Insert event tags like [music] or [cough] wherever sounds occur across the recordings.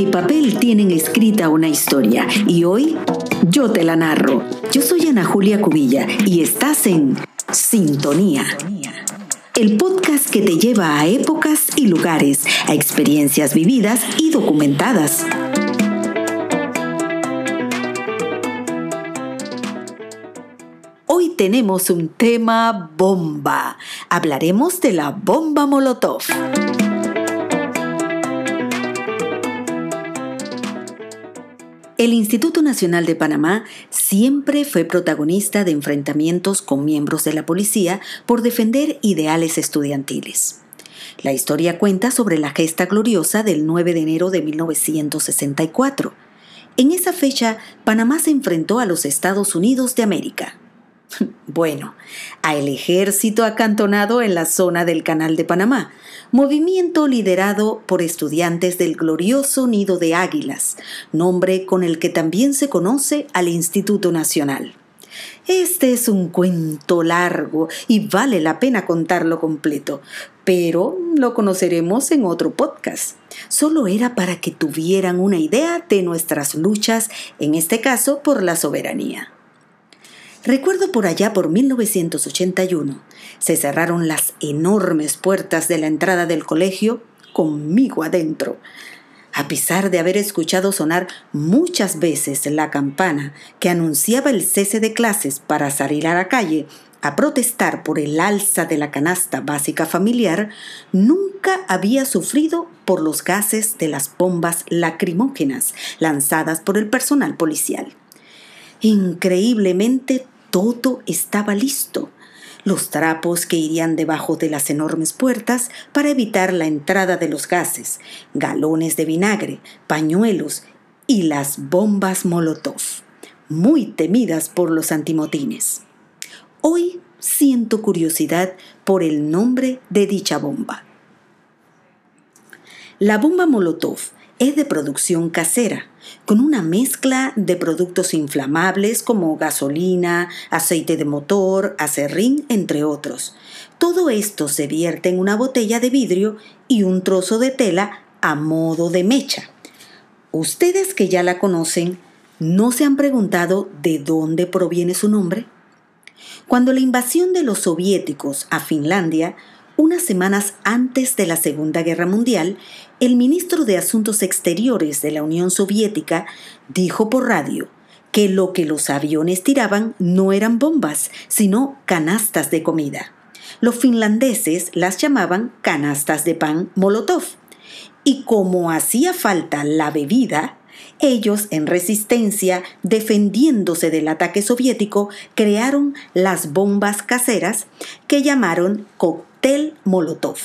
y papel tienen escrita una historia y hoy yo te la narro. Yo soy Ana Julia Cubilla y estás en Sintonía. El podcast que te lleva a épocas y lugares, a experiencias vividas y documentadas. Hoy tenemos un tema bomba. Hablaremos de la bomba Molotov. El Instituto Nacional de Panamá siempre fue protagonista de enfrentamientos con miembros de la policía por defender ideales estudiantiles. La historia cuenta sobre la gesta gloriosa del 9 de enero de 1964. En esa fecha, Panamá se enfrentó a los Estados Unidos de América. [laughs] Bueno, a el ejército acantonado en la zona del Canal de Panamá, movimiento liderado por estudiantes del glorioso Nido de Águilas, nombre con el que también se conoce al Instituto Nacional. Este es un cuento largo y vale la pena contarlo completo, pero lo conoceremos en otro podcast. Solo era para que tuvieran una idea de nuestras luchas, en este caso por la soberanía. Recuerdo por allá por 1981, se cerraron las enormes puertas de la entrada del colegio conmigo adentro. A pesar de haber escuchado sonar muchas veces la campana que anunciaba el cese de clases para salir a la calle a protestar por el alza de la canasta básica familiar, nunca había sufrido por los gases de las bombas lacrimógenas lanzadas por el personal policial. Increíblemente todo estaba listo. Los trapos que irían debajo de las enormes puertas para evitar la entrada de los gases, galones de vinagre, pañuelos y las bombas Molotov, muy temidas por los antimotines. Hoy siento curiosidad por el nombre de dicha bomba. La bomba Molotov es de producción casera, con una mezcla de productos inflamables como gasolina, aceite de motor, acerrín, entre otros. Todo esto se vierte en una botella de vidrio y un trozo de tela a modo de mecha. Ustedes que ya la conocen, ¿no se han preguntado de dónde proviene su nombre? Cuando la invasión de los soviéticos a Finlandia unas semanas antes de la Segunda Guerra Mundial, el ministro de Asuntos Exteriores de la Unión Soviética dijo por radio que lo que los aviones tiraban no eran bombas, sino canastas de comida. Los finlandeses las llamaban canastas de pan Molotov. Y como hacía falta la bebida, ellos, en resistencia, defendiéndose del ataque soviético, crearon las bombas caseras que llamaron Tel Molotov,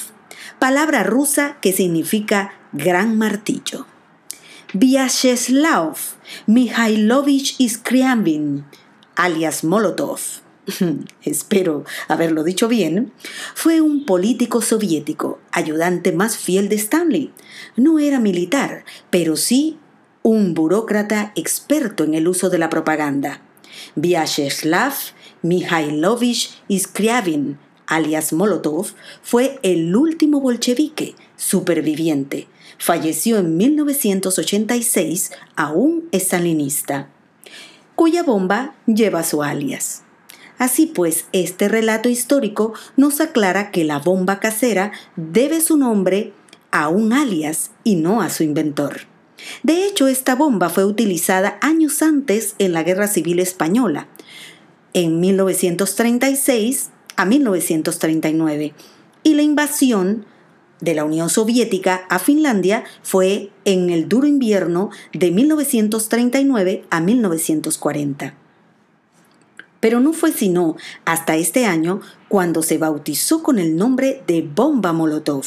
palabra rusa que significa gran martillo. Vyacheslav Mikhailovich Iskryabin, alias Molotov, [laughs] espero haberlo dicho bien, fue un político soviético, ayudante más fiel de Stanley. No era militar, pero sí un burócrata experto en el uso de la propaganda. Vyacheslav Mikhailovich Iskryabin alias Molotov, fue el último bolchevique superviviente. Falleció en 1986, aún estalinista, cuya bomba lleva su alias. Así pues, este relato histórico nos aclara que la bomba casera debe su nombre a un alias y no a su inventor. De hecho, esta bomba fue utilizada años antes en la Guerra Civil Española. En 1936, a 1939 y la invasión de la Unión Soviética a Finlandia fue en el duro invierno de 1939 a 1940. Pero no fue sino hasta este año cuando se bautizó con el nombre de bomba Molotov.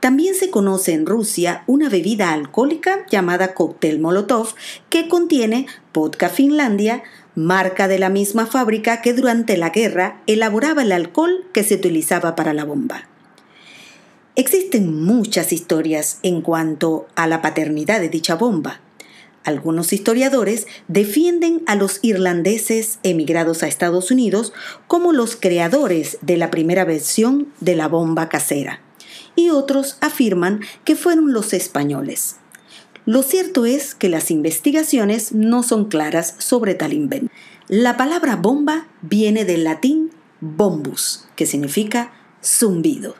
También se conoce en Rusia una bebida alcohólica llamada cóctel Molotov que contiene vodka Finlandia, marca de la misma fábrica que durante la guerra elaboraba el alcohol que se utilizaba para la bomba. Existen muchas historias en cuanto a la paternidad de dicha bomba. Algunos historiadores defienden a los irlandeses emigrados a Estados Unidos como los creadores de la primera versión de la bomba casera, y otros afirman que fueron los españoles. Lo cierto es que las investigaciones no son claras sobre tal invento. La palabra bomba viene del latín bombus, que significa zumbido.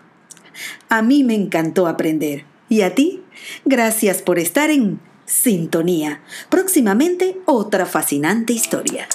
A mí me encantó aprender. ¿Y a ti? Gracias por estar en sintonía. Próximamente otra fascinante historia.